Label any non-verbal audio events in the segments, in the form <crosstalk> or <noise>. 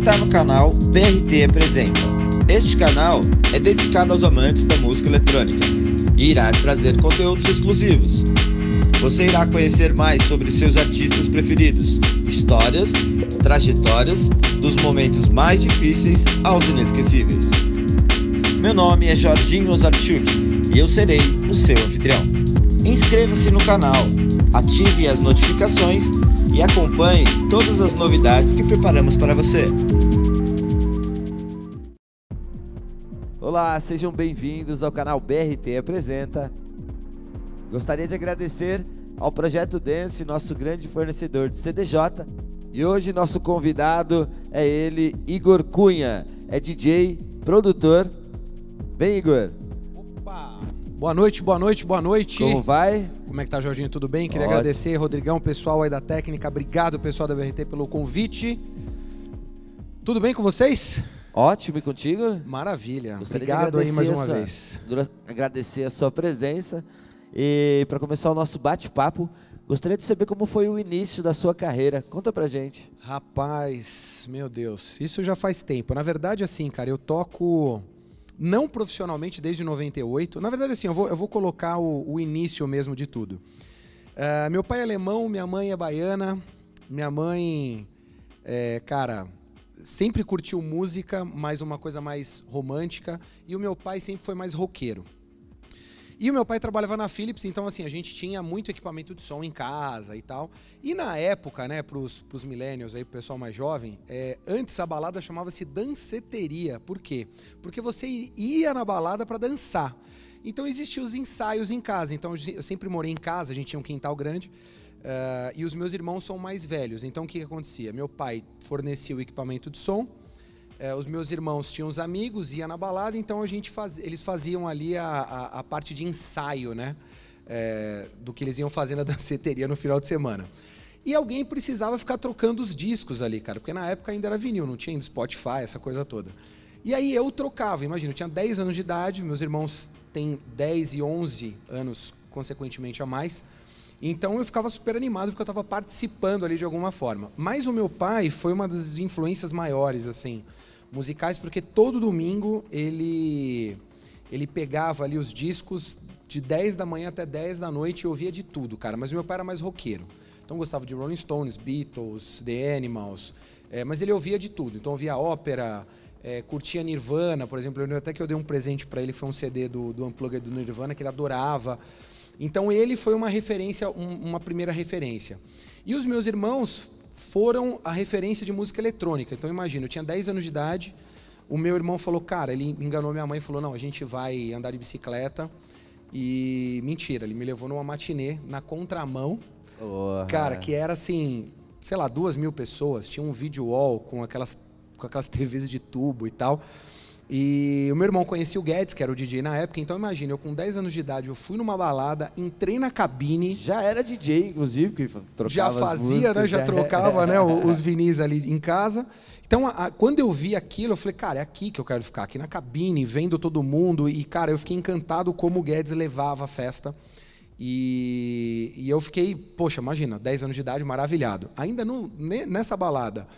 Está no canal BRT Apresenta. Este canal é dedicado aos amantes da música eletrônica e irá trazer conteúdos exclusivos. Você irá conhecer mais sobre seus artistas preferidos, histórias, trajetórias, dos momentos mais difíceis aos inesquecíveis. Meu nome é Jorginho Ozarchuk e eu serei o seu anfitrião. Inscreva-se no canal, ative as notificações e acompanhe todas as novidades que preparamos para você. Olá, sejam bem-vindos ao canal BRT Apresenta. Gostaria de agradecer ao Projeto Dance, nosso grande fornecedor de CDJ. E hoje nosso convidado é ele, Igor Cunha. É DJ, produtor. Vem, Igor. Opa! Boa noite, boa noite, boa noite. Como vai? Como é que tá, Jorginho? Tudo bem? Queria Ótimo. agradecer, Rodrigão, pessoal aí da técnica. Obrigado, pessoal da BRT, pelo convite. Tudo bem com vocês? Ótimo e contigo? Maravilha. Gostaria Obrigado aí mais uma sua- vez. gra- Agradecer a sua presença. E para começar o nosso bate-papo, gostaria de saber como foi o início da sua carreira. Conta pra gente. Rapaz, meu Deus, isso já faz tempo. Na verdade, assim, cara, eu toco não profissionalmente desde 98. Na verdade, assim, eu vou, eu vou colocar o, o início mesmo de tudo. Ah, meu pai é alemão, minha mãe é baiana. Minha mãe, é, cara, sempre curtiu música, mas uma coisa mais romântica. E o meu pai sempre foi mais roqueiro. E o meu pai trabalhava na Philips, então assim, a gente tinha muito equipamento de som em casa e tal. E na época, né, pros, pros millennials aí, pro pessoal mais jovem, é, antes a balada chamava-se danceteria. Por quê? Porque você ia na balada para dançar. Então existiam os ensaios em casa. Então eu sempre morei em casa, a gente tinha um quintal grande. Eh, e os meus irmãos são mais velhos. Então o que, que acontecia? Meu pai fornecia o equipamento de som, é, os meus irmãos tinham os amigos, ia na balada, então a gente faz, eles faziam ali a, a, a parte de ensaio, né? É, do que eles iam fazer na <laughs> danceteria no final de semana. E alguém precisava ficar trocando os discos ali, cara, porque na época ainda era vinil, não tinha ainda Spotify, essa coisa toda. E aí eu trocava, imagina, eu tinha 10 anos de idade, meus irmãos têm 10 e 11 anos, consequentemente, a mais. Então eu ficava super animado porque eu estava participando ali de alguma forma. Mas o meu pai foi uma das influências maiores, assim, musicais, porque todo domingo ele ele pegava ali os discos de 10 da manhã até 10 da noite e ouvia de tudo, cara. Mas meu pai era mais roqueiro. Então gostava de Rolling Stones, Beatles, The Animals, é, mas ele ouvia de tudo. Então ouvia ópera, é, curtia Nirvana, por exemplo. Eu até que eu dei um presente para ele, foi um CD do, do Unplugged do Nirvana que ele adorava. Então ele foi uma referência, um- uma primeira referência. E os meus irmãos foram a referência de música eletrônica. Então imagina, eu tinha 10 anos de idade, o meu irmão falou, cara, ele enganou minha mãe e falou, não, a gente vai andar de bicicleta. E mentira, ele me levou numa matinê na contramão, Porra. cara, que era assim, sei lá, duas mil pessoas, tinha um vídeo wall com aquelas, com aquelas TVs de tubo e tal. E o meu irmão conhecia o Guedes, que era o DJ na época, então imagina, eu com 10 anos de idade, eu fui numa balada, entrei na cabine, Já era DJ, inclusive, que trocava já fazia, músicas, né? Já trocava, né? Os <laughs> vinis ali em casa. Então, a- a- quando eu vi aquilo, eu falei, cara, é aqui que eu quero ficar, aqui na cabine, vendo todo mundo. E, cara, eu fiquei encantado como o Guedes levava a festa. E, e eu fiquei, poxa, imagina, 10 anos de idade, maravilhado. Ainda no- ne- nessa balada,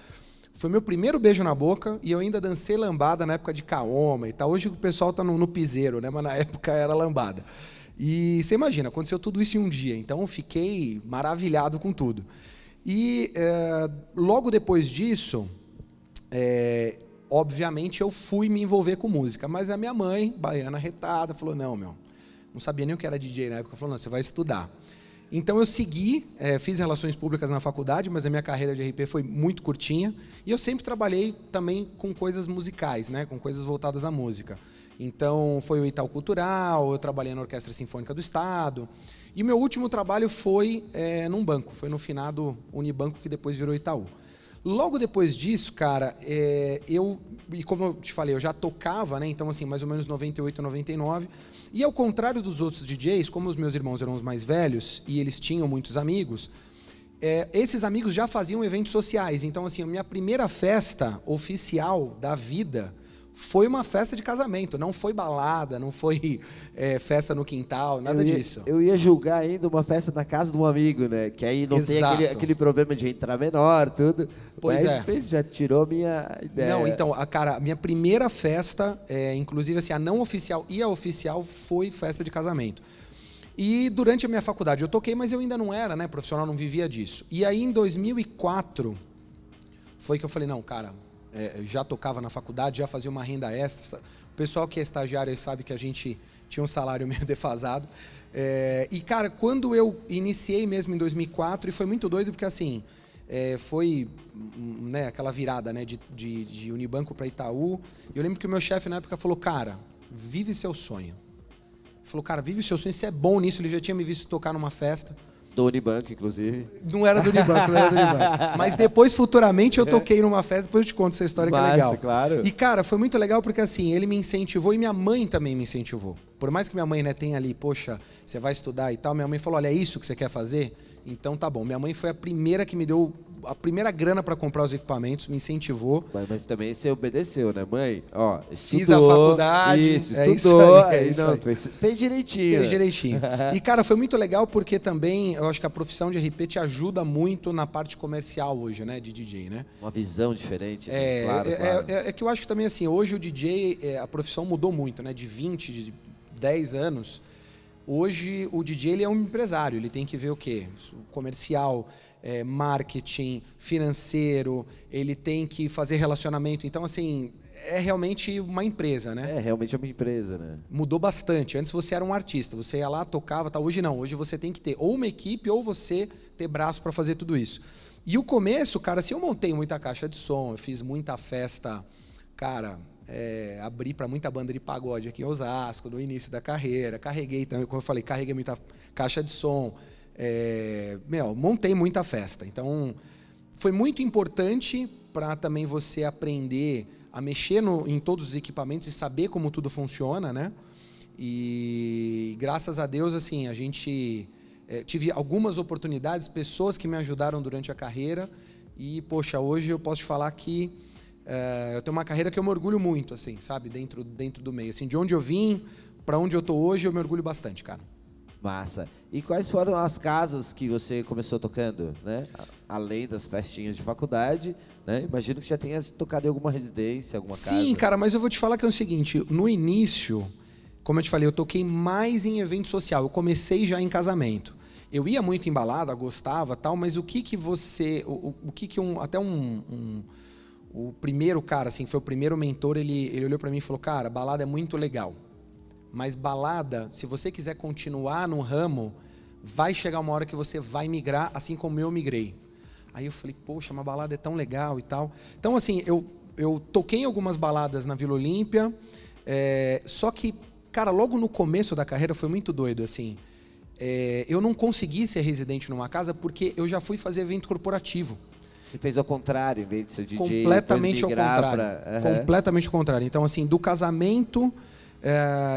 foi meu primeiro beijo na boca e eu ainda dancei lambada na época de Kaoma e tal. Hoje o pessoal tá no, no piseiro, né? Mas na <laughs> época era lambada. E você imagina, aconteceu tudo isso em um dia. Então eu fiquei maravilhado com tudo. E eh, logo depois disso, é, obviamente eu fui me envolver com música, mas a minha mãe, baiana retada, falou: não, meu, não sabia nem o que era DJ na época, falou: não, você vai estudar. Então eu segui, é, fiz relações públicas na faculdade, mas a minha carreira de RP foi muito curtinha. E eu sempre trabalhei também com coisas musicais, né, com coisas voltadas à música. Então foi o Itaú Cultural, eu trabalhei na Orquestra Sinfônica do Estado. E meu último trabalho foi é, num banco, foi no finado Unibanco, que depois virou Itaú. Logo depois disso, cara, é, eu, e como eu te falei, eu já tocava, né? Então, assim, mais ou menos 98, 99. E ao contrário dos outros DJs, como os meus irmãos eram os mais velhos e eles tinham muitos amigos, é, esses amigos já faziam eventos sociais. Então, assim, a minha primeira festa oficial da vida foi uma festa de casamento, não foi balada, não foi é, festa no quintal, nada eu ia, disso. Eu ia julgar ainda uma festa na casa de um amigo, né? Que aí não Exato. tem aquele, aquele problema de entrar menor, tudo. Pois Mas é. já tirou minha ideia. Não, então, a cara, a minha primeira festa, é, inclusive assim, a não oficial e a oficial foi festa de casamento. E durante a minha faculdade eu toquei, mas eu ainda não era, né, profissional, não vivia disso. E aí em 2004 foi que eu falei, não, cara, é, já tocava na faculdade, já fazia uma renda extra. O pessoal que é estagiário sabe que a gente tinha um salário <laughs> meio defasado. É, e, cara, quando eu iniciei mesmo em 2004, e foi muito doido, porque assim, é, foi né, aquela virada né, de, de, de Unibanco para Itaú. E eu lembro que o meu chefe na época falou, cara, vive seu sonho. Ele falou, cara, vive seu sonho, você é bom nisso. Ele já tinha me visto tocar numa festa. Do Unibanco, inclusive. Não era do Unibanco, não era do Unibanco. <laughs> Mas depois, futuramente, eu toquei numa festa, depois eu te conto essa história que é Massa, legal. claro. E, cara, foi muito legal porque, assim, ele me incentivou e minha mãe também me incentivou. Por mais que minha mãe, né, tenha ali, poxa, você vai estudar e tal, minha mãe falou, olha, é isso que você quer fazer? Então tá bom. Minha mãe foi a primeira que me deu a primeira grana para comprar os equipamentos, me incentivou. Mas, mas também você obedeceu, né, mãe? Ó, Fiz a estudou, faculdade, Isso, é isso estudou. aí, <laughs> é aí isso não, fez, fez direitinho. Fez direitinho. <laughs> E, cara, foi muito legal porque também eu acho que a profissão de RP te ajuda muito na parte comercial hoje, né, de DJ, né? Uma visão diferente. né? É, claro, é, claro. é- é que eu acho que também assim, hoje o DJ, é, a profissão mudou muito, né? De 20, de 10 anos. Hoje o DJ ele é um empresário, ele tem que ver o quê? O Comercial, é, marketing, financeiro, ele tem que fazer relacionamento. Então, assim, é realmente uma empresa, né? É, realmente é uma empresa, né? Mudou bastante. Antes você era um artista, você ia lá, tocava, tal. Hoje não. Hoje você tem que ter ou uma equipe ou você ter braço para fazer tudo isso. E o começo, cara, assim, eu montei muita caixa de som, eu fiz muita festa, cara, é, abri para muita banda de pagode aqui em Osasco, no início da carreira. Carreguei também, como eu falei, carreguei muita caixa de som. É, meu, montei muita festa. Então, foi muito importante para também você aprender a mexer no- em todos os equipamentos e saber como tudo funciona, né? E graças a Deus, assim, a gente eh, tive algumas oportunidades, pessoas que me ajudaram durante a carreira e poxa, hoje eu posso te falar que eh, eu tenho uma carreira que eu me orgulho muito, assim, sabe, dentro dentro do meio, assim, de onde eu vim para onde eu tô hoje, eu me orgulho bastante, cara. Massa. E quais foram as casas que você começou tocando, né? Além das festinhas de faculdade, né? Imagino que já tenha tocado em alguma residência, alguma casa. Sim, cara, mas eu vou te falar que é o seguinte, no início, como eu te falei, eu toquei mais em evento social. Eu comecei já em casamento. Eu ia muito em balada, gostava, tal, mas o que que você, o, o- que que um, até um, um- o primeiro cara, assim, foi o primeiro mentor, ele, ele olhou pra mim e falou, cara, balada é muito legal, mas balada, se você quiser continuar no ramo, vai chegar uma hora que você vai migrar, assim como eu migrei. Aí eu falei, poxa, uma balada é tão legal e tal. Então, assim, eu, eu toquei algumas baladas na Vila Olímpia, é, só que, cara, logo no começo da carreira foi muito doido, assim. É, eu não consegui ser residente numa casa porque eu já fui fazer evento corporativo. Você fez ao contrário, em vez de ser DJ, completamente ao contrário. pra- Aham. Completamente ao contrário. Então, assim, do casamento,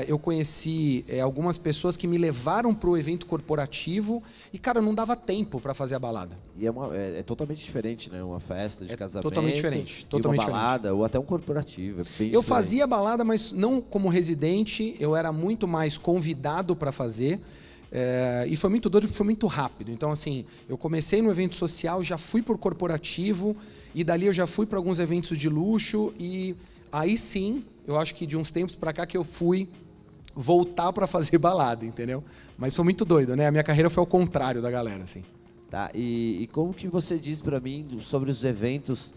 eu conheci eh, algumas pessoas que me levaram para o evento corporativo e, cara, não dava tempo para fazer a balada. E é, uma- é- é totalmente diferente, né? Uma festa de É casamento. totalmente diferente, totalmente uma balada, ou até um corporativo. é Eu diferente. fazia balada, mas não como residente, eu era muito mais convidado para fazer. eh, e foi muito doido porque foi muito rápido. Então, assim, eu comecei no evento social, já fui por corporativo, e dali eu já fui para alguns eventos de luxo, e aí sim, eu acho que de uns tempos para cá que eu fui voltar para fazer <laughs> balada, entendeu? Mas foi muito doido, né? A minha carreira foi ao contrário da galera, assim. Tá, e, e como que você diz pra mim sobre os eventos,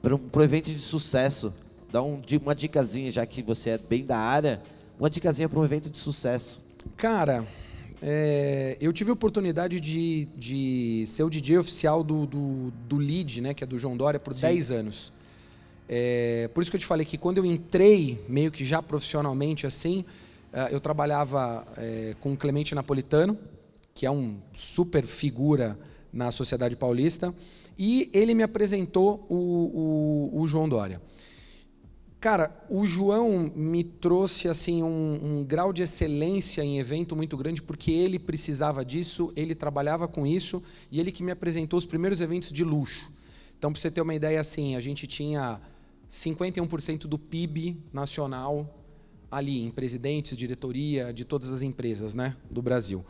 para um pro evento de sucesso? Dá um, uma dicasinha, já que você é bem da área, uma dicasinha para um evento de sucesso. Cara, é, eu tive a oportunidade de, de ser o DJ oficial do, do, do Lead, né, que é do João Dória, por 10 anos. É, por isso que eu te falei que quando eu entrei, meio que já profissionalmente assim, eh, eu trabalhava eh, com Clemente Napolitano, que é um super figura na sociedade paulista, e ele me apresentou o, o, o João Dória. Cara, o João me trouxe assim um, um grau de excelência em evento muito grande porque ele precisava disso, ele trabalhava com isso e ele que me apresentou os primeiros eventos de luxo. Então, para você ter uma ideia assim, a gente tinha 51% do PIB nacional ali em presidentes, diretoria de todas as empresas, né, do Brasil.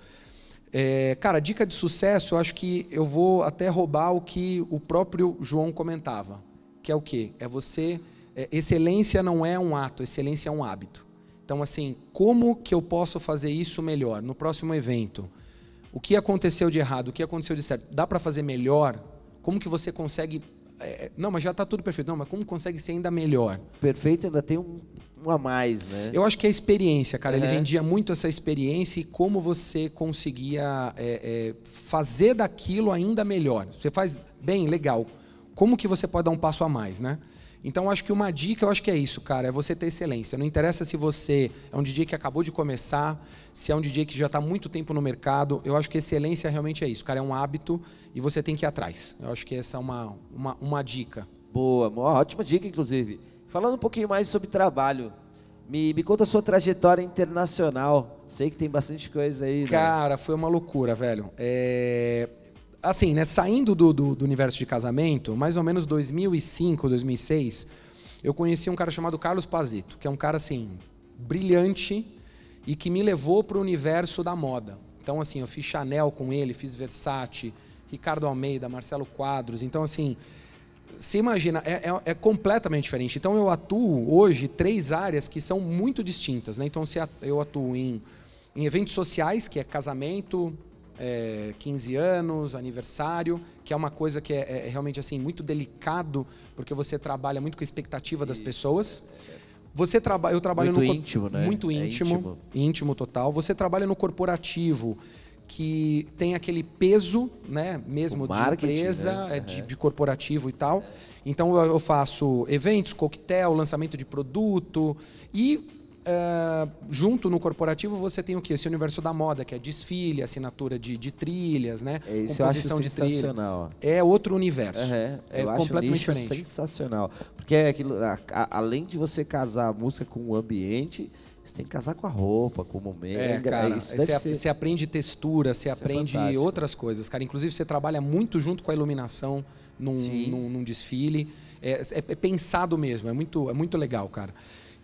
É, cara, dica de sucesso, eu acho que eu vou até roubar o que o próprio João comentava, que é o quê? É você, é, excelência não é um ato, excelência é um hábito. Então, assim, como que eu posso fazer isso melhor no próximo evento? O que aconteceu de errado? O que aconteceu de certo? Dá para fazer melhor? Como que você consegue é, não, mas já está tudo perfeito. Não, mas como consegue ser ainda melhor? Perfeito ainda tem um, um a mais, né? Eu acho que é a experiência, cara. Uhum. Ele vendia muito essa experiência e como você conseguia é, é, fazer daquilo ainda melhor. Você faz bem, legal. Como que você pode dar um passo a mais, né? Então, acho que uma dica, eu acho que é isso, cara, é você ter excelência. Não interessa se você é um DJ que acabou de começar, se é um DJ que já está muito tempo no mercado. Eu acho que excelência realmente é isso, cara, é um hábito e você tem que ir atrás. Eu acho que essa é uma, uma, uma dica. Boa, uma ótima dica, inclusive. Falando um pouquinho mais sobre trabalho, me, me conta a sua trajetória internacional. Sei que tem bastante coisa aí. Né? Cara, foi uma loucura, velho. É, assim, né, saindo do, do, do, universo de casamento, mais ou menos 2005, 2006, eu conheci um cara chamado Carlos Pazito, que é um cara assim brilhante e que me levou para o universo da moda. Então, assim, eu fiz Chanel com ele, fiz Versace, Ricardo Almeida, Marcelo Quadros. Então, assim, você imagina, é, é, é, completamente diferente. Então, eu atuo hoje três áreas que são muito distintas. Né? Então, eu atuo em, em eventos sociais, que é casamento, é, 15 anos, aniversário, que é uma coisa que é, é, realmente assim muito delicado, porque você trabalha muito com a expectativa das pessoas. Você trabalha, eu trabalho muito no íntimo, né? Muito íntimo, é íntimo, íntimo total. Você trabalha no corporativo, que tem aquele peso, né, mesmo de empresa, né? é, de, de, corporativo e tal. Então eu faço eventos, coquetel, lançamento de produto e Uh, junto no corporativo você tem o que? Esse universo da moda, que é desfile, assinatura de, de trilhas, né? É, isso Composição de trilha. É outro universo. Uhum, é completamente diferente. Sensacional. Porque é aquilo, a, a, além de você casar a música com o ambiente, você tem que casar com a roupa, com o momento. É, cara, você, ser... você aprende textura, você isso é aprende é outras coisas, cara. Inclusive você trabalha muito junto com a iluminação num, num, num desfile. É, é, é pensado mesmo, é muito, é muito legal, cara.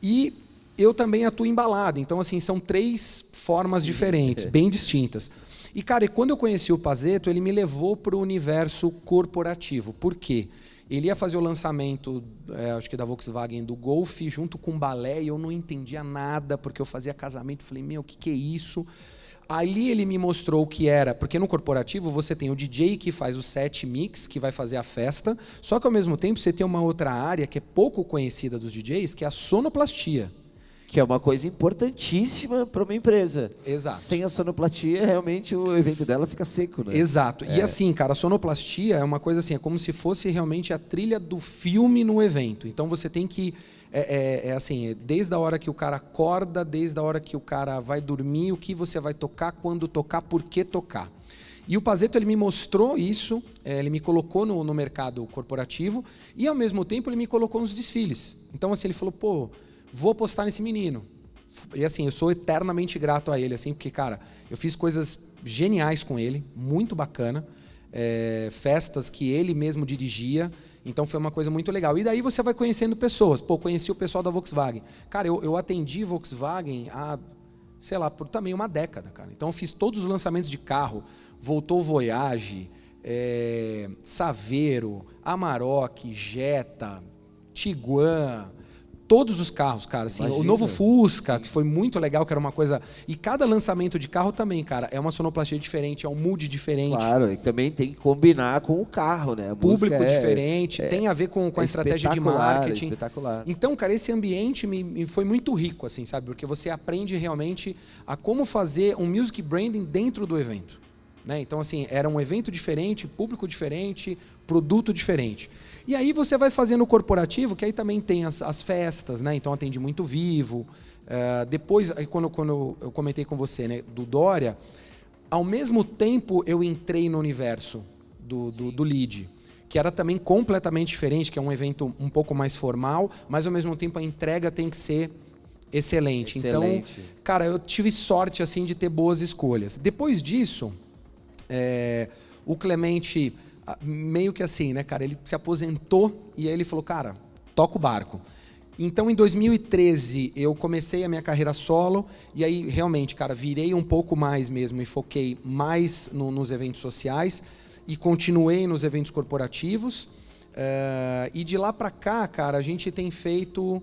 E eu também atuo embalado. Então, assim, são três formas Sim. diferentes, <laughs> bem distintas. E, cara, quando eu conheci o Pazeto, ele me levou para o universo corporativo. Por quê? Ele ia fazer o lançamento, é, acho que da Volkswagen, do Golf, junto com o balé, e eu não entendia nada, porque eu fazia casamento. Falei, meu, o que, que é isso? Ali ele me mostrou o que era, porque no corporativo você tem o DJ que faz o set mix, que vai fazer a festa, só que ao mesmo tempo você tem uma outra área que é pouco conhecida dos DJs, que é a sonoplastia. Que é uma coisa importantíssima para uma empresa. Exato. Sem a sonoplastia, realmente o evento dela fica seco, né? Exato. É. E assim, cara, a sonoplastia é uma coisa assim, é como se fosse realmente a trilha do filme no evento. Então você tem que é, é, é, assim, é desde a hora que o cara acorda, desde a hora que o cara vai dormir, o que você vai tocar, quando tocar, por que tocar. E o Pazeto ele me mostrou isso, é, ele me colocou no, no mercado corporativo e ao mesmo tempo ele me colocou nos desfiles. Então assim ele falou, pô, vou apostar nesse menino. E assim, eu sou eternamente grato a ele, assim, porque, cara, eu fiz coisas geniais com ele, muito bacana. É, festas que ele mesmo dirigia. Então foi uma coisa muito legal. E daí você vai conhecendo pessoas. Pô, conheci o pessoal da Volkswagen. Cara, eu, eu atendi Volkswagen há, sei lá, por também uma década, cara. Então eu fiz todos os lançamentos de carro. Voltou Voyage, é, Saveiro, Amarok, Jetta, Tiguan, todos os carros, cara. Assim, o novo Fusca, que foi muito legal, que era uma coisa. E cada lançamento de carro também, cara, é uma sonoplastia diferente, é um mood diferente. Claro, e também tem que combinar com o carro, né? A Público é, diferente, é, tem a ver com, com a estratégia de marketing. Espetacular. Então, cara, esse ambiente me, me, foi muito rico, assim, sabe? Porque você aprende realmente a como fazer um music branding dentro do evento. Né? Então, assim, era um evento diferente, público diferente, produto diferente. E aí você vai fazendo o corporativo, que aí também tem as, as festas, né? Então atende muito vivo. Uh, depois, aí quando, quando eu comentei com você, né, do Dória, ao mesmo tempo eu entrei no universo do, do, do lead, que era também completamente diferente, que é um evento um pouco mais formal, mas ao mesmo tempo a entrega tem que ser excelente. Então, excelente. Então, cara, eu tive sorte assim de ter boas escolhas. Depois disso, é, o Clemente meio que assim, né, cara? Ele se aposentou e aí ele falou, cara, toco barco. Então, em 2013, eu comecei a minha carreira solo e aí realmente, cara, virei um pouco mais mesmo e foquei mais no, nos eventos sociais e continuei nos eventos corporativos. Uh, e de lá para cá, cara, a gente tem feito,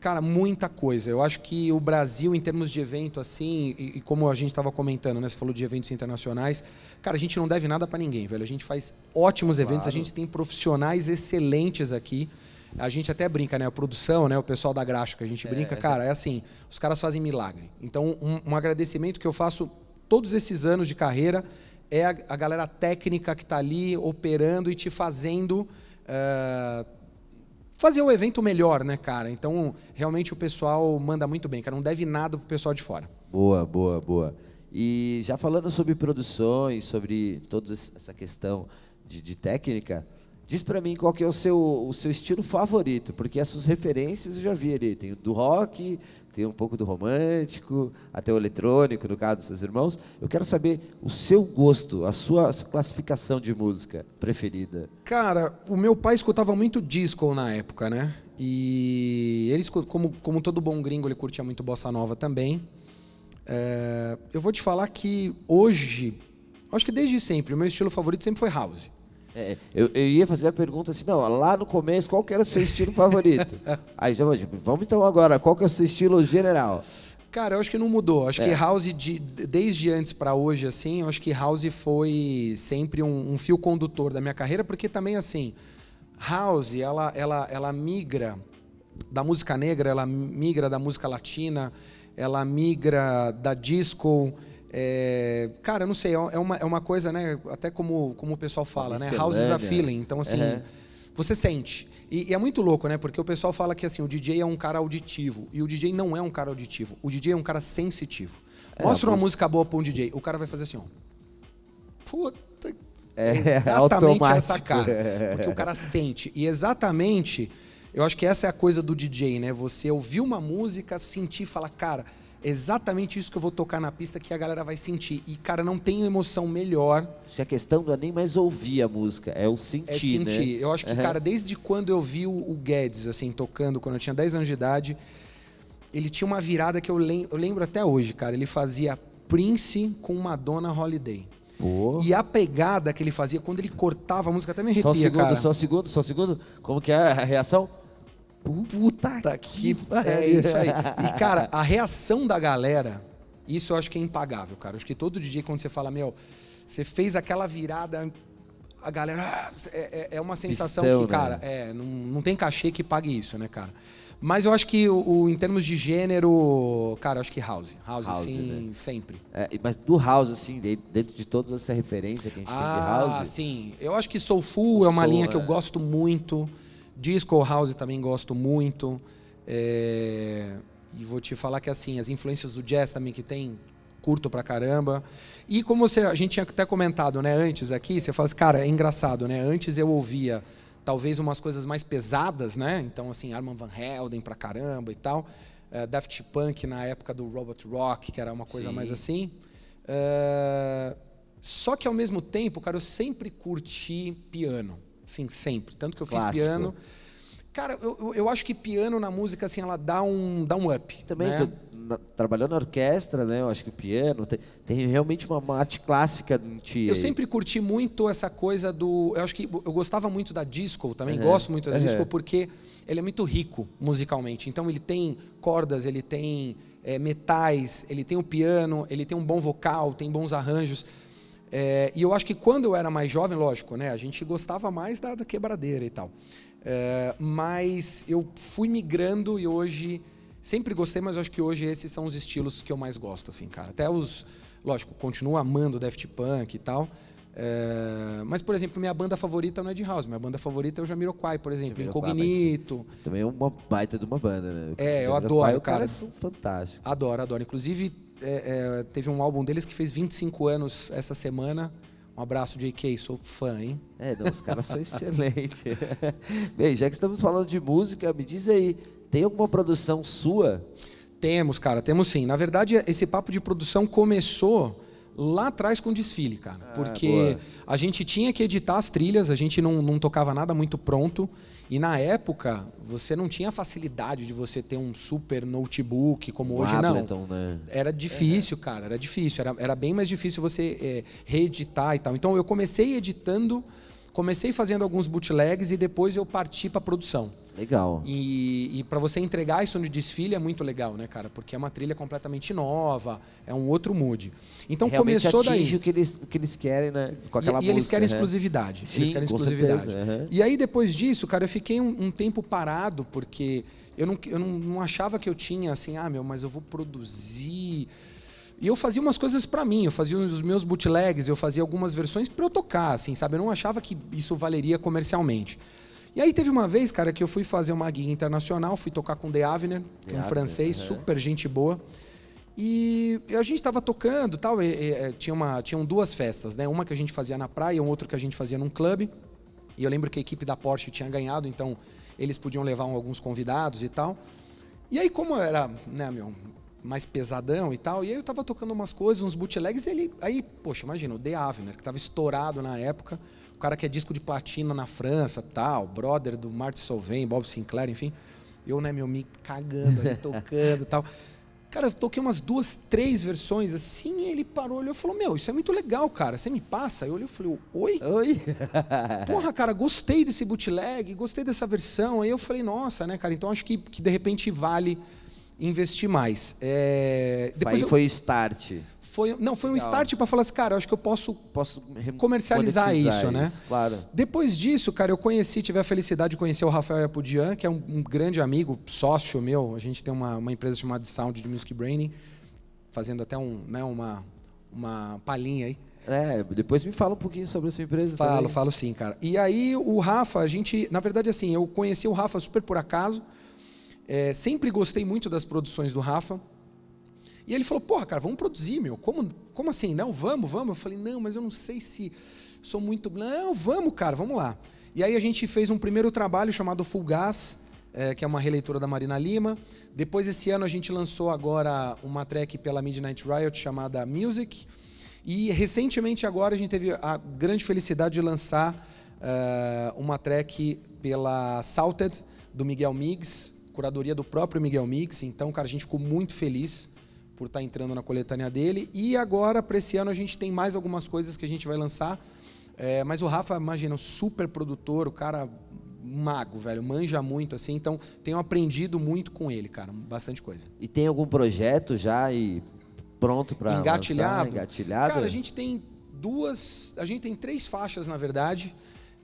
cara, muita coisa. Eu acho que o Brasil, em termos de evento, assim, e, e como a gente estava comentando, né, você falou de eventos internacionais, cara, a gente não deve nada para ninguém, velho. A gente faz ótimos eventos, claro. a gente tem profissionais excelentes aqui. A gente até brinca, né? A produção, né? O pessoal da Graxa que a gente brinca, é. cara, é assim, os caras fazem milagre. Então, um, um agradecimento que eu faço todos esses anos de carreira é a, a galera técnica que está ali operando e te fazendo uh, fazer o evento melhor, né, cara? Então, realmente o pessoal manda muito bem, cara. Não deve nada pro pessoal de fora. Boa, boa, boa. E já falando sobre produções, sobre toda essa questão de, de técnica, Diz para mim qual que é o seu, o seu estilo favorito, porque essas referências eu já vi ali. Tem do rock, tem um pouco do romântico, até o eletrônico, no caso dos seus irmãos. Eu quero saber o seu gosto, a sua, a sua classificação de música preferida. Cara, o meu pai escutava muito disco na época, né? E ele, como, como todo bom gringo, ele curtia muito bossa nova também. É, eu vou te falar que hoje, acho que desde sempre, o meu estilo favorito sempre foi house. É, eu, eu, ia fazer a pergunta assim, não, lá no começo, qual que era o seu estilo favorito? <laughs> Aí já vamos então agora, qual que é o seu estilo general? Cara, eu acho que não mudou. Acho é. que house, de, desde antes para hoje, assim, eu acho que house foi sempre um, um, fio condutor da minha carreira, porque também, assim, house, ela, ela, ela migra da música negra, ela migra da música latina, ela migra da disco, é, cara, eu não sei, é, é uma, é uma coisa, né? Até como, como o pessoal fala, né? House is a feeling. Então, assim, uhum. você sente. E, e, é muito louco, né? Porque o pessoal fala que assim, o DJ é um cara auditivo. E o DJ não é um cara auditivo. O DJ é um cara sensitivo. É, Mostra uma música boa para um DJ. O cara vai fazer assim, ó. Puta. É, é <laughs> exatamente essa cara. <laughs> Porque o cara sente. E exatamente, eu acho que essa é a coisa do DJ, né? Você ouvir uma música, sentir, falar, cara exatamente isso que eu vou tocar na pista que a galera vai sentir. E, cara, não tem emoção melhor. Se a questão não é nem mais ouvir a música, é o sentir, É sentir. Né? Eu acho que, uhum. cara, desde quando eu vi o Guedes, assim, tocando, quando eu tinha 10 anos de idade, ele tinha uma virada que eu, lem eu lembro até hoje, cara. Ele fazia Prince com Madonna Holiday. Pô. E a pegada que ele fazia, quando ele cortava a música, até me arrepia, Só segundo, cara. só um segundo, só um segundo. Como que é a reação? Puta que pariu. É isso aí. E, cara, a reação da galera, isso eu acho que é impagável, cara. Eu acho que todo dia, quando você fala, meu, você fez aquela virada, a galera. Ah, é, é, é uma sensação Pistão, que, cara, né? é, não, não tem cachê que pague isso, né, cara? Mas eu acho que o, o, em termos de gênero, cara, eu acho que house. House, house sim, né? sempre. É, mas do house, assim, dentro de todas essa referência que a gente ah, tem de house. Ah, sim. Eu acho que Soulful é uma Soul, linha que eu é. gosto muito. Disco House também gosto muito. É... E vou te falar que assim, as influências do jazz também que tem, curto pra caramba. E como você, a gente tinha até comentado, né, antes aqui, você fala assim, cara, é engraçado, né? Antes eu ouvia talvez umas coisas mais pesadas, né? Então assim, Arman Van Helden pra caramba e tal. Uh, Daft Punk na época do Robot Rock, que era uma coisa Sim. mais assim. Uh, só que ao mesmo tempo, cara, eu sempre curti piano. Sim, sempre. Tanto que eu Clássico. fiz piano. Cara, eu, eu acho que piano na música, assim, ela dá um, dá um up. Também, né? na, trabalhando na orquestra, né? Eu acho que o piano tem, tem realmente uma, uma arte clássica em ti. Eu aí. sempre curti muito essa coisa do... Eu acho que eu gostava muito da disco, também uhum. gosto muito da uhum. disco, porque ele é muito rico musicalmente. Então ele tem cordas, ele tem é, metais, ele tem o piano, ele tem um bom vocal, tem bons arranjos. É, e eu acho que quando eu era mais jovem, lógico, né, a gente gostava mais da, da quebradeira e tal. É, mas eu fui migrando e hoje sempre gostei, mas acho que hoje esses são os estilos que eu mais gosto, assim, cara. Até os, lógico, continuo amando Daft Punk e tal. É, mas, por exemplo, minha banda favorita não é de house. Minha banda favorita é o Jamiroquai, por exemplo, Jamiroquai, Incognito. Também é uma baita de uma banda, né? É, eu adoro, cara. Os são fantásticos. Adoro, adoro. Inclusive, é, é, teve um álbum deles que fez 25 anos essa semana. Um abraço, JK, sou fã, hein? É, não, os caras são <laughs> excelentes. <laughs> Bem, já que estamos falando de música, me diz aí, tem alguma produção sua? Temos, cara, temos sim. Na verdade, esse papo de produção começou lá atrás com desfile, cara. Ah, porque boa. a gente tinha que editar as trilhas, a gente não, não tocava nada muito pronto. E na época, você não tinha a facilidade de você ter um super notebook como Um hoje, não. Ableton, né? Era difícil, cara, era difícil. Era, era bem mais difícil você é, reeditar e tal. Então eu comecei editando, comecei fazendo alguns bootlegs e depois eu parti para produção. Legal. E, e para você entregar isso no desfile é muito legal, né, cara? Porque é uma trilha completamente nova, é um outro mood. Então Realmente começou atinge daí. o que eles, o que eles querem, né? Com aquela E, e eles música, querem né? exclusividade. eles Sim, querem com exclusividade. certeza, aham. E aí, depois disso, cara, eu fiquei um, um tempo parado, porque eu, não, eu não, não achava que eu tinha assim, ah, meu, mas eu vou produzir. E eu fazia umas coisas para mim, eu fazia os meus bootlegs, eu fazia algumas versões para eu tocar, assim, sabe? Eu não achava que isso valeria comercialmente. E aí teve uma vez, cara, que eu fui fazer uma gig internacional, fui tocar com The Avner, que é um francês, aham. super gente boa. E a gente estava tocando, tal, e, e, e, tinha uma, tinham duas festas, né? Uma que a gente fazia na praia, um outro que a gente fazia num clube. E eu lembro que a equipe da Porsche tinha ganhado, então eles podiam levar alguns convidados e tal. E aí, como era, né, meu, mais pesadão e tal, e aí eu tava tocando umas coisas, uns bootlegs, e ele, aí, poxa, imagina, o The Avner, que tava estourado na época, o cara que é disco de platina na França, tal, brother do Martin Solveig, Bob Sinclair, enfim. Eu, né, meu, me cagando ali, tocando e tal. Cara, eu toquei umas duas, três versões assim, e ele parou, olhou e falou: Meu, isso é muito legal, cara. Você me passa? Eu olhei e falei: Oi? Oi? <laughs> Porra, cara, gostei desse bootleg, gostei dessa versão. Aí eu falei, nossa, né, cara? Então acho que, que de repente vale investir mais. É, depois Aí eu- foi start. Foi, não, foi um Legal. start para falar assim, cara, eu acho que eu posso. Posso Comercializar isso, né? Claro. Depois disso, cara, eu conheci, tive a felicidade de conhecer o Rafael Yapudian, que é um, um grande amigo, sócio meu. A gente tem uma, uma empresa chamada Sound de Music Branding, fazendo até um, né, uma, uma palhinha aí. É, depois me fala um pouquinho sobre a sua empresa Falo, também. falo sim, cara. E aí o Rafa, a gente, na verdade, assim, eu conheci o Rafa super por acaso. É, sempre gostei muito das produções do Rafa. E ele falou, porra, cara, vamos produzir, meu. Como, como assim? Não, vamos, vamos. Eu falei, não, mas eu não sei se sou muito. Não, vamos, cara, vamos lá. E aí a gente fez um primeiro trabalho chamado Full Gas, é, que é uma releitura da Marina Lima. Depois, esse ano, a gente lançou agora uma track pela Midnight Riot chamada Music. E recentemente agora a gente teve a grande felicidade de lançar eh, uma track pela Salted, do Miguel Miggs, curadoria do próprio Miguel Miggs. Então, cara, a gente ficou muito feliz por estar entrando na coletânea dele. E agora, para esse ano, a gente tem mais algumas coisas que a gente vai lançar. Eh, mas o Rafa, imagina, um super produtor, o cara mago, velho, manja muito assim. Então, tenho aprendido muito com ele, cara, bastante coisa. E tem algum projeto já e pronto para engatilhado. engatilhado? Cara, a gente tem duas, a gente tem três faixas na verdade.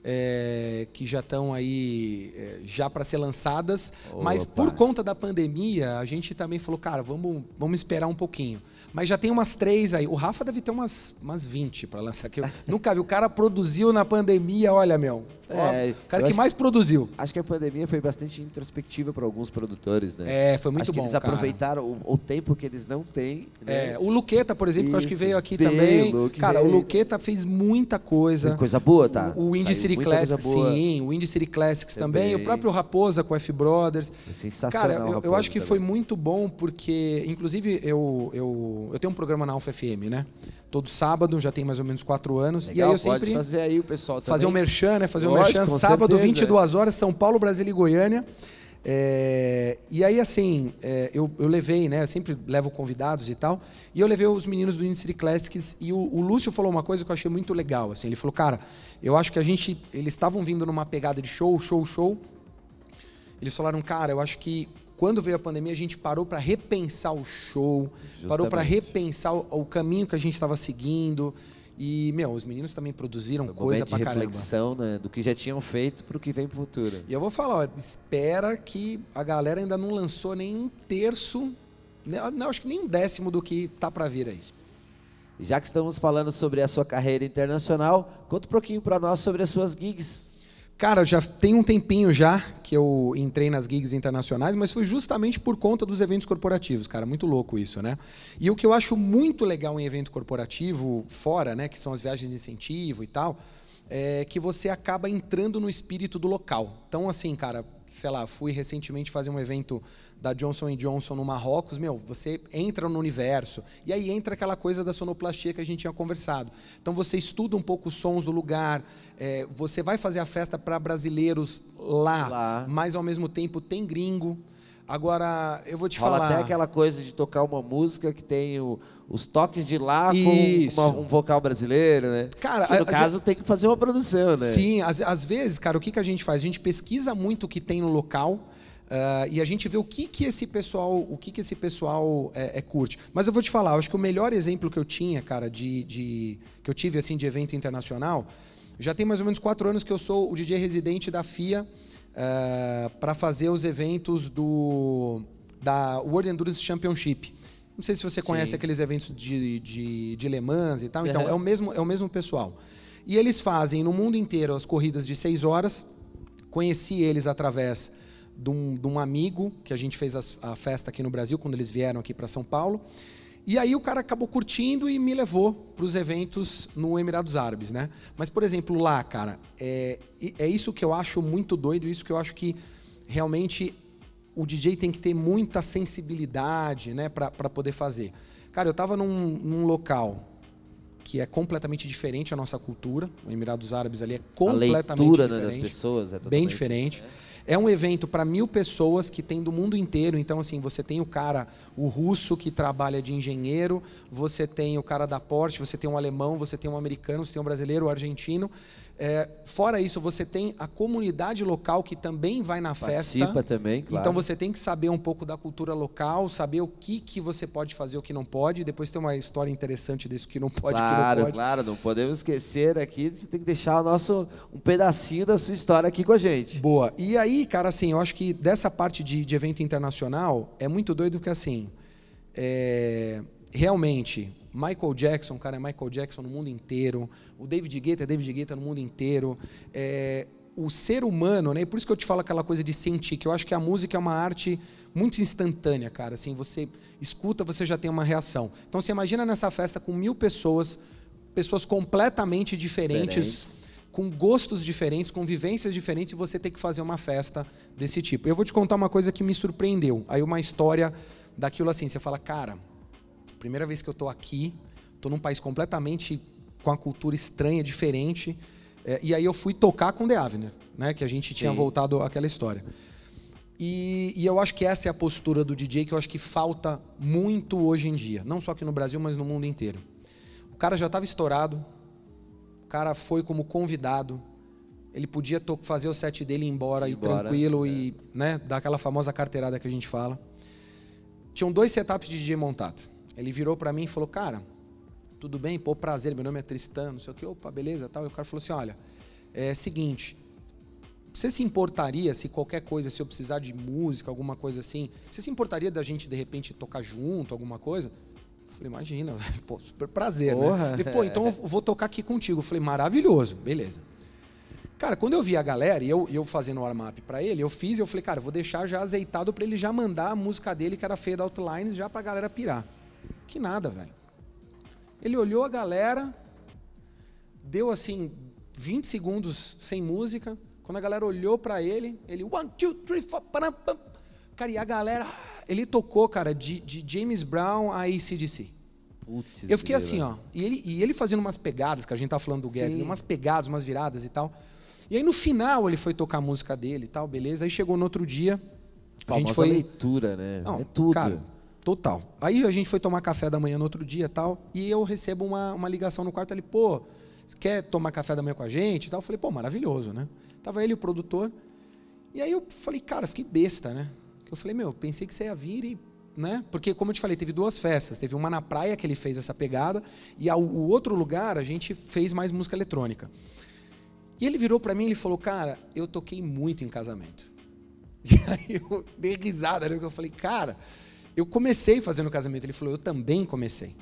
É, que já estão aí é, já para ser lançadas, mas Opa. por conta da pandemia a gente também falou, cara, vamos, vamos esperar um pouquinho. Mas já tem umas três aí. O Rafa deve ter umas, umas 20 para lançar. Que eu nunca vi. O cara produziu na pandemia, olha, meu. É, o cara que acho- mais produziu. Acho que a pandemia foi bastante introspectiva para alguns produtores, né? É, foi muito acho que bom. eles cara. aproveitaram o, o tempo que eles não têm. né? É, o Luqueta, por exemplo, que eu acho que veio aqui Veio, também. Luke Cara, o veio. Luqueta fez muita coisa. Tem coisa boa, tá? O, o Indie Saiu City Classics, sim. O Indie City Classics também. Também. O próprio Raposa com o F Brothers. É sensacional. Cara, eu, eu acho que também. foi muito bom porque, inclusive, eu, eu, eu tenho um programa na Alfa FM, né? Todo sábado, já tem mais ou menos quatro anos. Legal, e aí eu sempre fazer aí o pessoal também. fazer um merchan, né? Fazer um Lógico, merchan com sábado, certeza. 22 horas, São Paulo, Brasília e Goiânia. É, e aí, assim, é, eu, eu levei, né? Eu sempre levo convidados e tal. E eu levei os meninos do Indie Classics e o, o Lúcio falou uma coisa que eu achei muito legal. Assim, ele falou, cara, eu acho que a gente. Eles estavam vindo numa pegada de show, show, show. Eles falaram, cara, eu acho que quando veio a pandemia a gente parou para repensar o show, parou para Justamente. repensar o, o caminho que a gente estava seguindo. E, meu, os meninos também produziram Um coisa pra caramba. reflexão, né? Do que já tinham feito pro que vem pro futuro. E eu vou falar, ó, espera que a galera ainda não lançou nem um terço, né, não, acho que nem um décimo do que tá para vir aí. Já que estamos falando sobre a sua carreira internacional, conta um pouquinho para nós sobre as suas gigs. Cara, já tem um tempinho já que eu entrei nas gigs internacionais, mas foi justamente por conta dos eventos corporativos, cara, muito louco isso, né? E o que eu acho muito legal em evento corporativo fora, né, que são as viagens de incentivo e tal, é, que você acaba entrando no espírito do local. Então, assim, cara, sei lá, fui recentemente fazer um evento da Johnson Johnson no Marrocos, meu, você entra no universo. E aí entra aquela coisa da sonoplastia que a gente tinha conversado. Então você estuda um pouco os sons do lugar, é, você vai fazer a festa para brasileiros lá, lá, mas ao mesmo tempo tem gringo. Agora, eu vou te Rola falar. até aquela coisa de tocar uma música que tem o, os toques de lá Isso. com uma, um vocal brasileiro, né? Cara, que no a, caso a gente... tem que fazer uma produção, né? Sim, às, às vezes, cara, o que, que a gente faz? A gente pesquisa muito o que tem no local. Uh, e a gente vê o que, que esse pessoal, o que, que esse pessoal é, é, curte. Mas eu vou te falar, eu acho que o melhor exemplo que eu tinha, cara, de, de que eu tive assim de evento internacional, já tem mais ou menos quatro anos que eu sou o DJ residente da FIA uh, eh, para fazer os eventos do da World Endurance Championship. Não sei se você conhece Sim. aqueles eventos de, de, de Le Mans e tal. Então, uhum. é, o mesmo, é o mesmo pessoal. E eles fazem no mundo inteiro as corridas de seis horas. Conheci eles através de um, de um amigo que a gente fez a, a festa aqui no Brasil, quando eles vieram aqui para São Paulo. E aí o cara acabou curtindo e me levou para os eventos no Emirados Árabes, né? Mas, por exemplo, lá, cara, é, é isso que eu acho muito doido, isso que eu acho que realmente o DJ tem que ter muita sensibilidade, né, para poder fazer. Cara, eu estava num, num, local que é completamente diferente a nossa cultura, o Emirados Árabes ali é completamente a leitura, diferente, né, das pessoas é bem diferente. Né? É um evento para mil pessoas que tem do mundo inteiro. Então, assim, você tem o cara, o russo que trabalha de engenheiro, você tem o cara da Porsche, você tem um alemão, você tem um americano, você tem um brasileiro, um argentino. É, fora isso, você tem a comunidade local que também vai na Participa festa. também, claro. Então você tem que saber um pouco da cultura local, saber o que, que você pode fazer, o que não pode. Depois tem uma história interessante desse que não pode, claro, que não pode. Claro, não podemos esquecer aqui. Você tem que deixar o nosso um pedacinho da sua história aqui com a gente. Boa. E aí, cara, assim, eu acho que dessa parte de, de evento internacional é muito doido porque assim, é, realmente Michael Jackson, cara, é Michael Jackson no mundo inteiro. O David Guetta é David Guetta no mundo inteiro. É, o ser humano, né? Por isso que eu te falo aquela coisa de sentir, que eu acho que a música é uma arte muito instantânea, cara. Assim, você escuta, você já tem uma reação. Então, você imagina nessa festa com mil pessoas, pessoas completamente diferentes, diferentes. com gostos diferentes, com vivências diferentes, e você tem que fazer uma festa desse tipo. Eu vou te contar uma coisa que me surpreendeu. Aí uma história daquilo assim, você fala, cara, Primeira vez que eu estou aqui, estou num país completamente com a cultura estranha, diferente. É, e aí eu fui tocar com The Avner, né? Que a gente tinha Sim. voltado àquela história. E, e, eu acho que essa é a postura do DJ que eu acho que falta muito hoje em dia. Não só aqui no Brasil, mas no mundo inteiro. O cara já estava estourado, o cara foi como convidado, ele podia fazer o set dele e ir embora, ir embora, tranquilo é. e né, dar aquela famosa carteirada que a gente fala. Tinham dois setups de DJ montado. Ele virou para mim e falou: Cara, tudo bem? Pô, prazer, meu nome é Tristan, não sei o que, opa, beleza, tal. E o cara falou assim: Olha, é seguinte, você se importaria se qualquer coisa, se eu precisar de música, alguma coisa assim, você se importaria da gente de repente tocar junto, alguma coisa? Eu falei, imagina, pô, super prazer, né? Porra. né? Ele, pô, então eu vou tocar aqui contigo. Eu falei, maravilhoso, beleza. Cara, quando eu vi a galera e eu, eu fazendo o warm-up pra ele, eu fiz e eu falei, cara, vou deixar já azeitado para ele já mandar a música dele, que era feia da Outlines, já pra galera pirar. Que nada, velho. Ele olhou a galera, deu assim 20 segundos sem música. Quando a galera olhou para ele, ele one, two, three, four, pam, pam. Cara, e a galera, ele tocou, cara, de, de James Brown a ACDC. Putz, eu fiquei assim, ó. E ele, e ele fazendo umas pegadas, que a gente tá falando do Guedes, umas pegadas, umas viradas e tal. E aí no final ele foi tocar a música dele e tal, beleza. Aí chegou no outro dia. A, a gente foi leitura, né? Não, é tudo. Cara, Total. Aí a gente foi tomar café da manhã no outro dia tal, e eu recebo uma, uma ligação no quarto ali, pô, quer tomar café da manhã com a gente? Tal. Eu falei, pô, maravilhoso, né? Tava ele, o produtor. E aí eu falei, cara, fiquei besta, né? Eu falei, meu, pensei que você ia vir e. Né? Porque, como eu te falei, teve duas festas. Teve uma na praia que ele fez essa pegada, e ao, o outro lugar a gente fez mais música eletrônica. E ele virou para mim e falou, cara, eu toquei muito em casamento. <laughs> E aí eu dei risada, né? Eu falei, cara, eu comecei fazendo casamento. Ele falou, eu também comecei.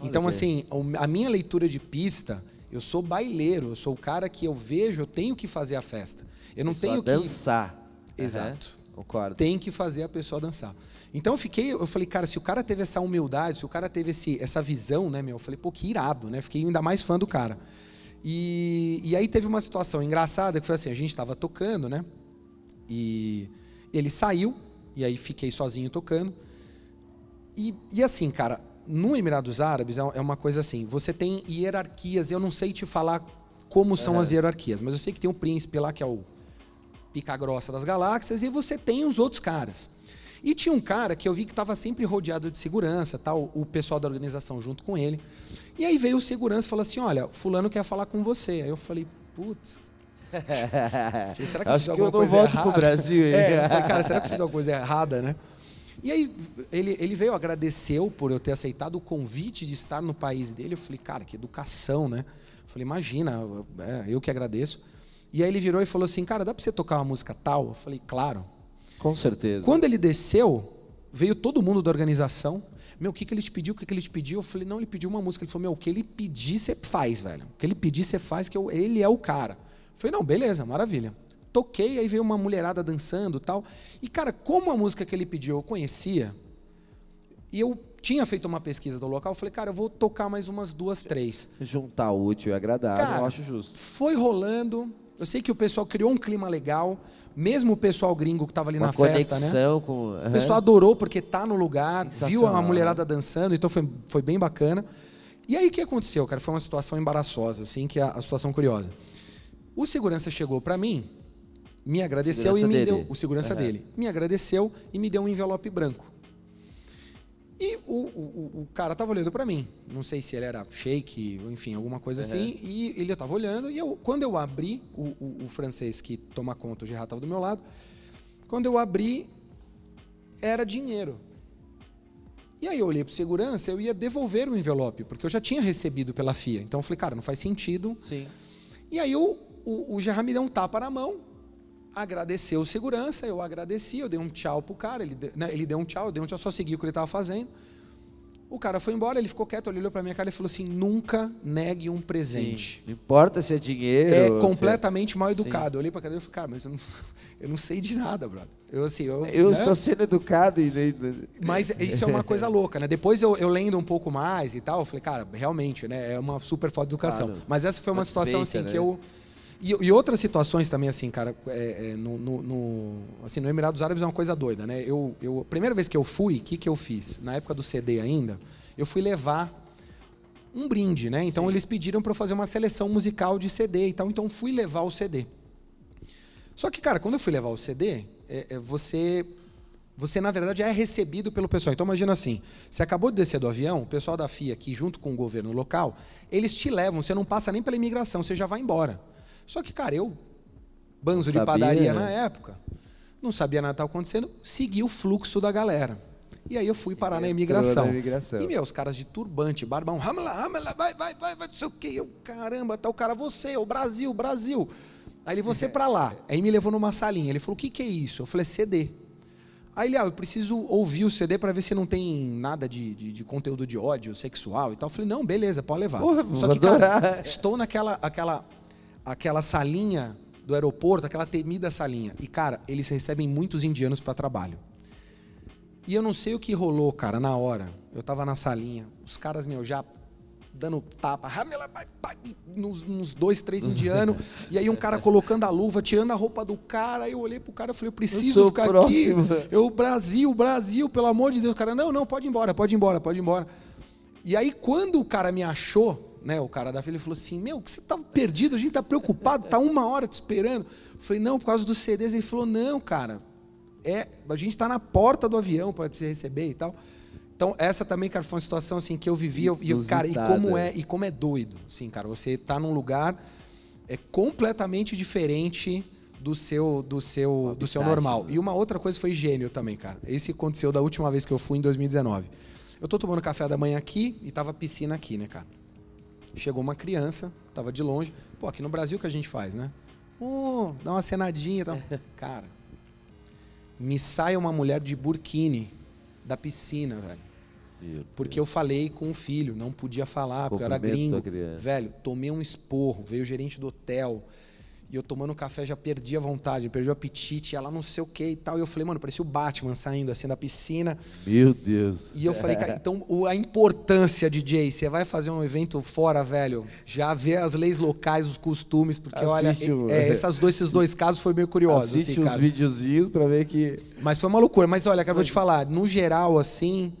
Olha então, assim, a minha leitura de pista, eu sou baileiro, eu sou o cara que eu vejo, eu tenho que fazer a festa. Eu não tenho que. dançar. Exato. Uhum. Concordo. Tem que fazer a pessoa dançar. Então eu fiquei, eu falei, cara, se o cara teve essa humildade, se o cara teve esse, essa visão, né, meu? Eu falei, pô, que irado, né? Fiquei ainda mais fã do cara. E, e aí teve uma situação engraçada que foi assim: a gente estava tocando, né? E ele saiu, e aí fiquei sozinho tocando. E, e assim, cara, no Emirados Árabes é, é uma coisa assim: você tem hierarquias, eu não sei te falar como são as hierarquias, mas eu sei que tem um príncipe lá que é o pica grossa das galáxias, e você tem os outros caras. E tinha um cara que eu vi que estava sempre rodeado de segurança, tal, o pessoal da organização junto com ele. E aí veio o segurança e falou assim: Olha, Fulano quer falar com você. Aí eu falei: Putz. <laughs> Será que eu fiz que alguma eu não coisa volto errada? pro Brasil, hein? É, eu falei, cara, será que eu fiz alguma coisa errada, né? E aí ele, ele veio, agradeceu por eu ter aceitado o convite de estar no país dele. Eu falei, cara, que educação, né? Eu falei, imagina, é, eu que agradeço. E aí ele virou e falou assim, cara, dá pra você tocar uma música tal? Eu falei, claro. Com certeza. Quando ele desceu, veio todo mundo da organização. Meu, o que, que ele te pediu? O que, que ele te pediu? Eu falei, não, ele pediu uma música. Ele falou, meu, o que ele pedir, você faz, velho. O que ele pedir, você faz, que eu, ele é o cara. Eu falei, não, beleza, maravilha. Toquei, aí veio uma mulherada dançando tal. E, cara, como a música que ele pediu eu conhecia, e eu tinha feito uma pesquisa do local, eu falei, cara, eu vou tocar mais umas duas, três. Juntar útil e agradável, Cara, eu acho justo. Foi rolando. Eu sei que o pessoal criou um clima legal, mesmo o pessoal gringo que estava ali Uma na festa, né? com. O pessoal adorou porque tá no lugar, viu a mulherada dançando, então foi, foi bem bacana. E aí o que aconteceu, cara? Foi uma situação embaraçosa, assim, que é a, a situação curiosa. O segurança chegou para mim, me agradeceu Segurança e me dele. deu o segurança Aham. dele, me agradeceu e me deu um envelope branco. E o, o, o- cara tava olhando para mim, não sei se ele era shake, enfim, alguma coisa assim, e ele tava olhando e eu, quando eu abri o, o- o francês que toma conta, o Gerard tava do meu lado, quando eu abri era dinheiro. E aí eu olhei para segurança, eu ia devolver o envelope, porque eu já tinha recebido pela FIA. Então eu falei, cara, não faz sentido. Sim. E aí o, o, o Gerard me deu um tapa na mão, agradeceu o segurança, eu agradeci, eu dei um tchau pro cara, ele, né, ele deu um tchau, eu dei um tchau, só segui o que ele estava fazendo. O cara foi embora, ele ficou quieto, ele olhou para minha cara e falou assim: nunca negue um presente. Não importa se é dinheiro. É se completamente mal Sim. educado. Eu olhei pra cara e falei, cara, mas eu não, <laughs> eu não sei de nada, brother. Eu assim, eu. Eu né? estou sendo educado e. Mas <laughs> isso é uma coisa louca, né? Depois eu, eu lendo um pouco mais e tal, eu falei, cara, realmente, né? É uma super falta de educação. Claro. Mas essa foi uma situação assim Satisfeita, que eu. E, e outras situações também, assim, cara, é, é, no, no, no- assim, no Emirados Árabes é uma coisa doida, né? Eu, eu, a primeira vez que eu fui, o que, que eu fiz? Na época do CD ainda, eu fui levar um brinde, né? Então eles pediram para eu fazer uma seleção musical de CD e tal, então fui levar o CD. Só que, cara, quando eu fui levar o CD, é, é, você, você na verdade é recebido pelo pessoal. Então imagina assim, você acabou de descer do avião, o pessoal da FIA aqui junto com o governo local, eles te levam, você não passa nem pela imigração, você já vai embora. Só que, cara, eu banzo de padaria né? na época, não sabia nada que estava acontecendo, segui o fluxo da galera. E aí eu fui parar na imigração. na imigração. E, meu, os caras de turbante, barbão, ramela, ramela, vai, vai, vai, vai, não sei o quê. Eu, caramba, tá o cara, você, o Brasil, Brasil. Aí ele, você <laughs> pra lá. Aí me levou numa salinha. Ele falou, o que que é isso? Eu falei, CD. Aí ele, ah, eu preciso ouvir o CD para ver se não tem nada de, de, de conteúdo de ódio sexual e tal. Eu falei, não, beleza, pode levar. Porra, Só que, cara, estou naquela aquela, aquela salinha do aeroporto, aquela temida salinha. E, cara, eles recebem muitos indianos para trabalho. E eu não sei o que rolou, cara, na hora. Eu tava na salinha, os caras, meu, já dando tapa, nos, nos dois, três indianos, e aí um cara colocando a luva, tirando a roupa do cara, aí eu olhei pro cara e falei, eu preciso sou ficar próximo. aqui. Eu, Brasil, Brasil, pelo amor de Deus. O cara, não, não, pode ir embora, pode ir embora, pode ir embora. E aí, quando o cara me achou, né, o cara da fila, ele falou assim, meu, que você tá perdido, a gente tá preocupado, tá uma hora te esperando. Eu falei, não, por causa dos CDs. Ele falou, não, cara, é, a gente está na porta do avião para te receber e tal. Então, essa também, cara, foi uma situação assim que eu vivi, eu- e eu, cara, e como é, e como é doido, assim, cara, você tá num lugar é completamente diferente do seu do seu do seu habitat, normal. né? E uma outra coisa foi gênio também, cara. Esse aconteceu da última vez que eu fui em 2019. Eu tô tomando café da manhã aqui e tava piscina aqui, né, cara? Chegou uma criança, tava de longe. Pô, aqui no Brasil que a gente faz, né? Oh, dá uma cenadinha e tal. <laughs> Cara, me sai uma mulher de burkini da piscina, velho. Porque eu falei com o filho, não podia falar, porque eu era gringo. Velho, tomei um esporro, veio o gerente do hotel. E eu tomando café já perdi a vontade, perdi o apetite, ela não sei o que e tal. E eu falei, mano, parecia o Batman saindo assim da piscina. Meu Deus. E eu falei, cara, então a importância, DJ, você vai fazer um evento fora, velho, já vê as leis locais, os costumes, porque Assiste olha, o- é, essas dois, esses dois casos foi meio curioso, Assiste assim, uns videozinhos pra ver que. Mas foi uma loucura. Mas olha, cara, vou te falar, no geral, assim,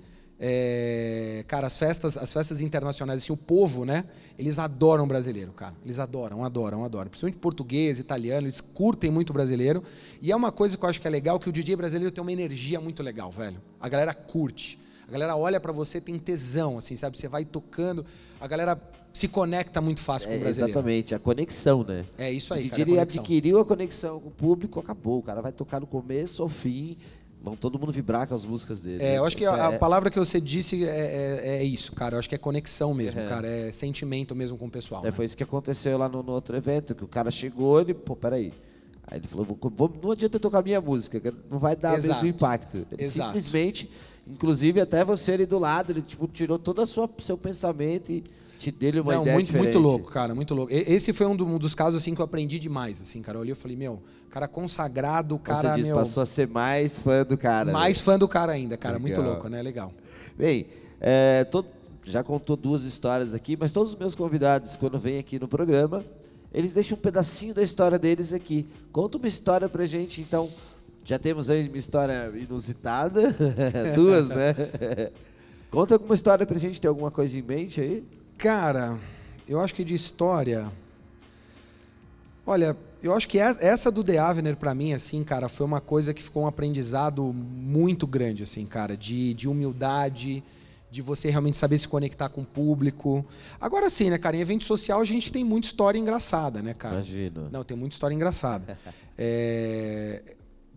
é, cara, as festas, as festas internacionais, assim, o povo, né? Eles adoram brasileiro, cara. Eles adoram, adoram, adoram. Principalmente português, italiano, eles curtem muito o brasileiro. E é uma coisa que eu acho que é legal, que o DJ brasileiro tem uma energia muito legal, velho. A galera curte. A galera olha pra você, tem tesão, assim, sabe? Você vai tocando, a galera se conecta muito fácil com É, o brasileiro. exatamente, a conexão, né? É isso aí, o cara. DJ a conexão. adquiriu a conexão com o público, acabou. O cara vai tocar do começo ao fim. Vão todo mundo vibrar com as músicas dele. É, eu acho que a, a é- palavra que você disse é, é- é isso, cara. Eu acho que é conexão mesmo, É. cara. É sentimento mesmo com o pessoal. É, né? foi isso que aconteceu lá no, no outro evento, que o cara chegou, ele, pô, peraí. Aí ele falou, vou, vou- não adianta eu tocar a minha música, que não vai dar o Exato. mesmo impacto. Ele Exato. simplesmente, inclusive até você ali do lado, ele tipo, tirou todo o seu pensamento e te deu uma Não, ideia muito, diferente. muito louco, cara, muito louco. Esse foi um, do- um dos casos assim que eu aprendi demais, assim, cara. Eu olhei e falei, meu, cara consagrado, cara, você disse, meu, passou a ser mais fã do cara. mais né? fã do cara ainda, cara, muito Legal. louco, né? Legal. Bem, é, todo- já contou duas histórias aqui, mas todos os meus convidados, quando vêm aqui no programa, eles deixam um pedacinho da história deles aqui. Conta uma história pra gente, então. Já temos aí uma história inusitada, <laughs> duas, né? <laughs> Conta alguma história pra gente, tem alguma coisa em mente aí? Cara, eu acho que de história. Olha, eu acho que es- essa do The Avener, pra mim, assim, cara, foi uma coisa que ficou um aprendizado muito grande, assim, cara, de, de humildade, de você realmente saber se conectar com o público. Agora sim, né, cara, em evento social a gente tem muita história engraçada, né, cara? Imagino. Não, tem muita história engraçada. <laughs> É,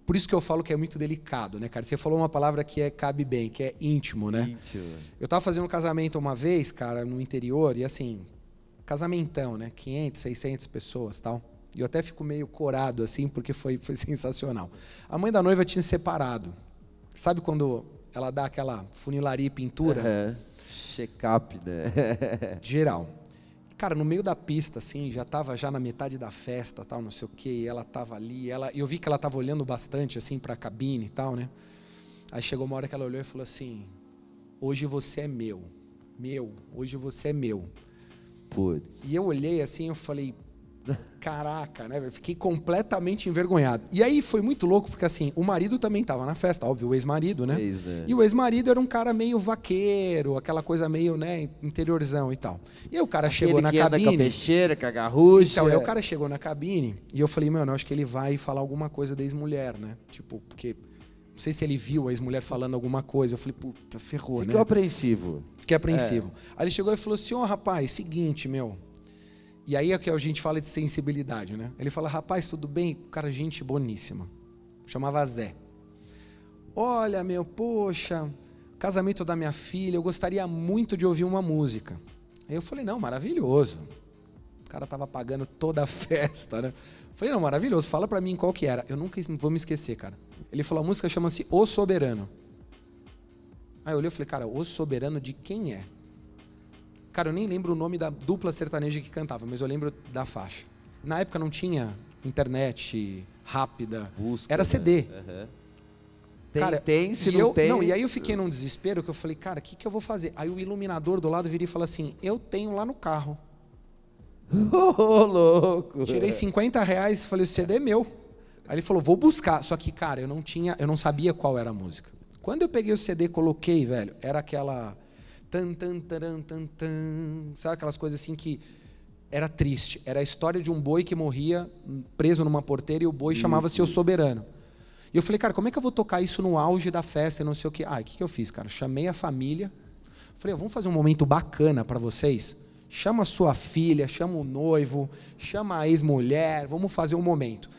Por isso que eu falo que é muito delicado, né, cara? Você falou uma palavra que é, cabe bem, que é íntimo, né? Íntimo. Eu tava fazendo um casamento uma vez, cara, no interior, e assim, casamentão, né? 500, 600 pessoas tal. E eu até fico meio corado, assim, porque foi, foi <laughs> sensacional. A mãe da noiva tinha se separado. Sabe quando ela dá aquela funilaria e pintura? Aham. Check-up, né? <laughs> Geral. Cara, no meio da pista, assim, já tava já na metade da festa, tal, não sei o quê, e ela tava ali, ela, eu vi que ela tava olhando bastante, assim, pra cabine e tal, né? Aí chegou uma hora que ela olhou e falou assim, hoje você é meu, meu, hoje você é meu. Putz. E eu olhei assim, eu falei, caraca, né? velho? Fiquei completamente envergonhado. E aí foi muito louco, porque assim, o marido também tava na festa, óbvio, o ex-marido, né? Ex, né? E o ex-marido era um cara meio vaqueiro, aquela coisa meio, né, interiorzão e tal. E aí o cara chegou Aquele na que anda com a cabine. peixeira, com a garrucha. Então, aí o cara chegou na cabine e eu falei, mano, eu acho que ele vai falar alguma coisa da ex-mulher, né? Tipo, porque não sei se ele viu a ex-mulher falando alguma coisa. Eu falei, puta, ferrou, Ficou né? apreensivo. Fiquei apreensivo. Aí ele chegou e falou assim: Ó, rapaz, seguinte, meu. E aí é que a gente fala de sensibilidade, né? Ele fala: Rapaz, tudo bem? Cara, gente boníssima. Chamava Zé. Olha, meu, poxa, casamento da minha filha, eu gostaria muito de ouvir uma música. Aí eu falei: Não, maravilhoso. O cara tava pagando toda a <laughs> festa, né? Falei: Não, maravilhoso, fala pra mim qual que era. Eu nunca vou me esquecer, cara. Ele falou: A música chama-se O Soberano. Aí eu olhei e falei, cara, o soberano de quem é? Cara, eu nem lembro o nome da dupla sertaneja que cantava, mas eu lembro da faixa. Na época não tinha internet rápida, Busca, era né? CD. Aham. Tem, Cara, tem, se e não eu, tem. Não, e aí eu fiquei num desespero que eu falei, cara, o que, que eu vou fazer? Aí o iluminador do lado viria e falou assim, eu tenho lá no carro. <laughs> Ô, louco. Tirei 50 reais e falei, o CD é meu. Aí ele falou, vou buscar. Só que, cara, eu não tinha, eu não sabia qual era a música. Quando eu peguei o CD e coloquei, velho, era aquela. Tan, tan, taran, tan, tan, sabe aquelas coisas assim que. Era triste. Era a história de um boi que morria preso numa porteira e o boi chamava-se o soberano. E eu falei, cara, como é que eu vou tocar isso no auge da festa e não sei o quê? Ah, o que, que eu fiz, cara? Chamei a família. Falei, ó, vamos fazer um momento bacana para vocês? Chama a sua filha, chama o noivo, chama a ex-mulher, vamos fazer um momento.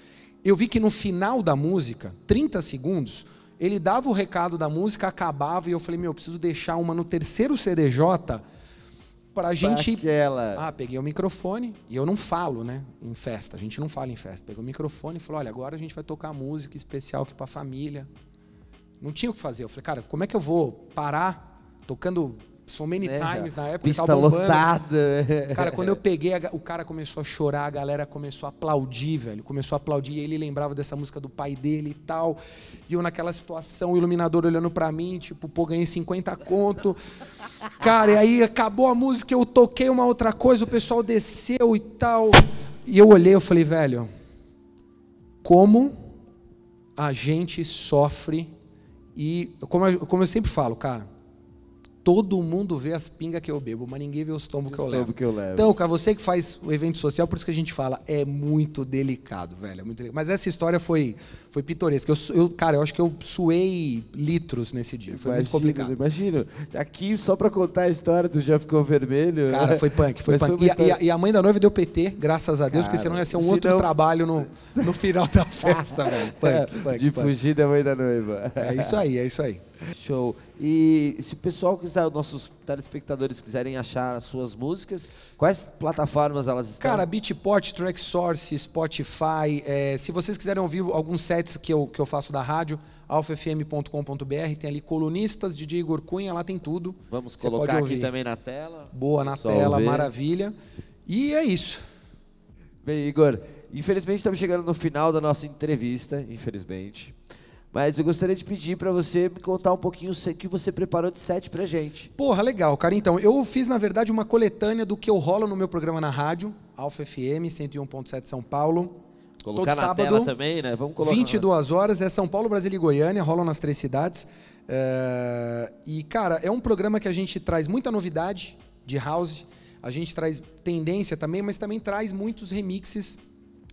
Eu vi que no final da música, 30 segundos, ele dava o recado da música, acabava, e eu falei, meu, eu preciso deixar uma no terceiro CDJ para a gente Aquela. ah, peguei o microfone e eu não falo, né? Em festa, a gente não fala em festa. Peguei o microfone e falei: olha, agora a gente vai tocar música especial aqui para a família. Não tinha o que fazer. Eu falei, cara, como é que eu vou parar tocando So Many Né, Times na época. Pista lotada. Cara, quando eu peguei, a o cara começou a chorar, a galera começou a aplaudir, velho. Começou a aplaudir e ele lembrava dessa música do pai dele e tal. E eu naquela situação, o iluminador olhando pra mim, tipo, pô, ganhei 50 conto. Cara, e aí acabou a música, eu toquei uma outra coisa, o pessoal desceu e tal. E eu olhei, eu falei, velho, como a gente sofre e como como eu sempre falo, cara, todo mundo vê as pingas que eu bebo, mas ninguém vê os tombos que eu levo. que eu levo. Então, cara, você que faz o evento social, por isso que a gente fala, é muito delicado, velho, é muito delicado. Mas essa história foi foi pitoresca. Eu, eu, cara, eu acho que eu suei litros nesse dia, foi muito complicado. Imagina, aqui só pra contar a história, tu já ficou vermelho. Cara, foi punk, foi Mas punk. uma E, a- e a, história- e a mãe da noiva deu PT, graças a Deus, porque Cara, senão ia ser um senão- outro trabalho no, no final da festa, velho. <laughs> Punk, punk, É, de punk. fugir da mãe da noiva. É isso aí, é isso aí. Show. E se o pessoal quiser, os nossos telespectadores quiserem achar as suas músicas, quais plataformas elas estão? Cara, Beatport, Tracksource, Spotify. é, se vocês quiserem ouvir alguns sets que eu, que eu faço da rádio, alfafm.com.br, tem ali colunistas, DJ Igor Cunha, lá tem tudo. Vamos Você colocar aqui também na tela. Boa na tela, ver. maravilha. E é isso. Bem, Igor, infelizmente estamos chegando no final da nossa entrevista, infelizmente. Mas eu gostaria de pedir para você me contar um pouquinho o que você preparou de set pra gente. Porra, legal, cara. Então, eu fiz, na verdade, uma coletânea do que eu rolo no meu programa na rádio, Alfa FM 101.7 São Paulo. Colocar Todo na sábado, tela também, né? Vamos colocar. 22 horas, é São Paulo, Brasília e Goiânia, rolam nas três cidades. É, E, cara, é um programa que a gente traz muita novidade de house, a gente traz tendência também, mas também traz muitos remixes,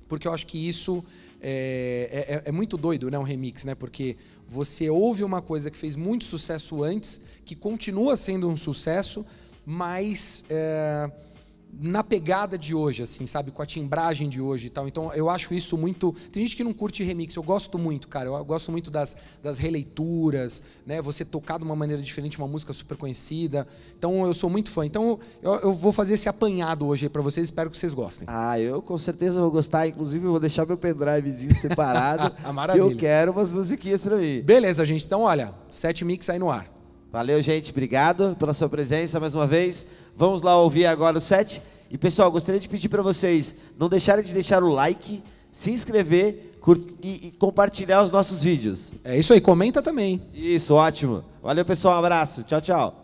porque eu acho que isso é, é- é muito doido, né, um remix, né? Porque você ouve uma coisa que fez muito sucesso antes, que continua sendo um sucesso, mas é, na pegada de hoje, assim, sabe? Com a timbragem de hoje e tal. Então, eu acho isso muito... Tem gente que não curte remix, eu gosto muito, cara. Eu gosto muito das, das releituras, né? Você tocar de uma maneira diferente uma música super conhecida. Então, eu sou muito fã. Então, eu, eu vou fazer esse apanhado hoje aí pra vocês, espero que vocês gostem. Ah, eu com certeza vou gostar. Inclusive, eu vou deixar meu pendrivezinho separado. <laughs> Ah, maravilha. eu quero umas musiquinhas pra mim. Beleza, gente. Então, olha, sete mix aí no ar. Valeu, gente. Obrigado pela sua presença mais uma vez. Vamos lá ouvir agora o set. E, pessoal, gostaria de pedir para vocês não deixarem de deixar o like, se inscrever e, e compartilhar os nossos vídeos. É isso aí, comenta também. Isso, ótimo. Valeu, pessoal. Um abraço. Tchau, tchau.